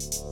you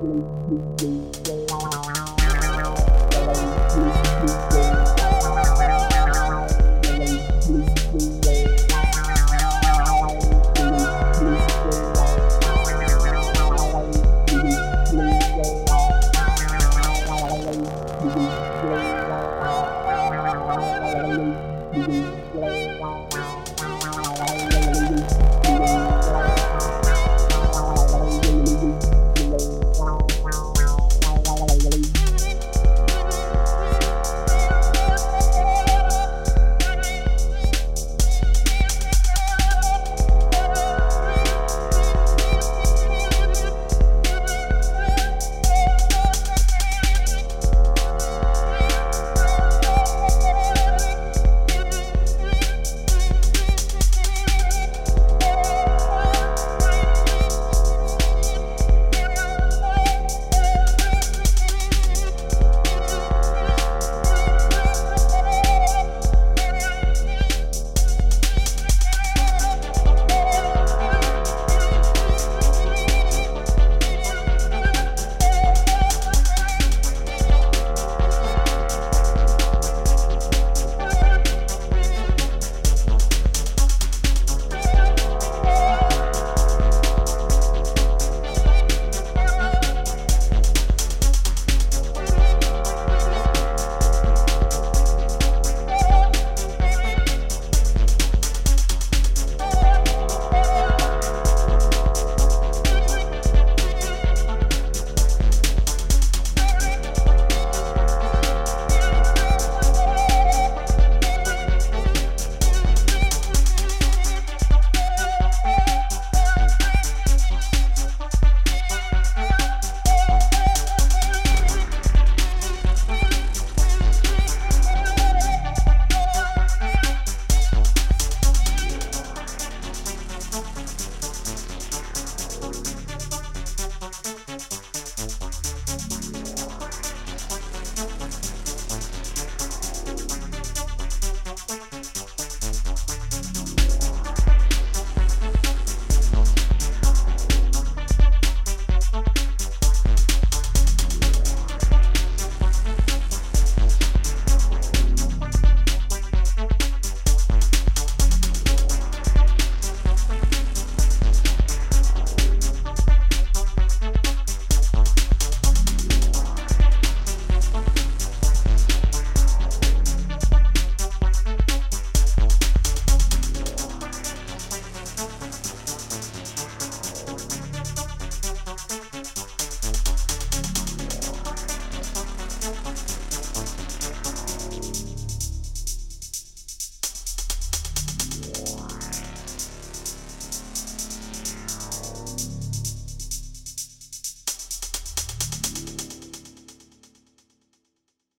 Thank you.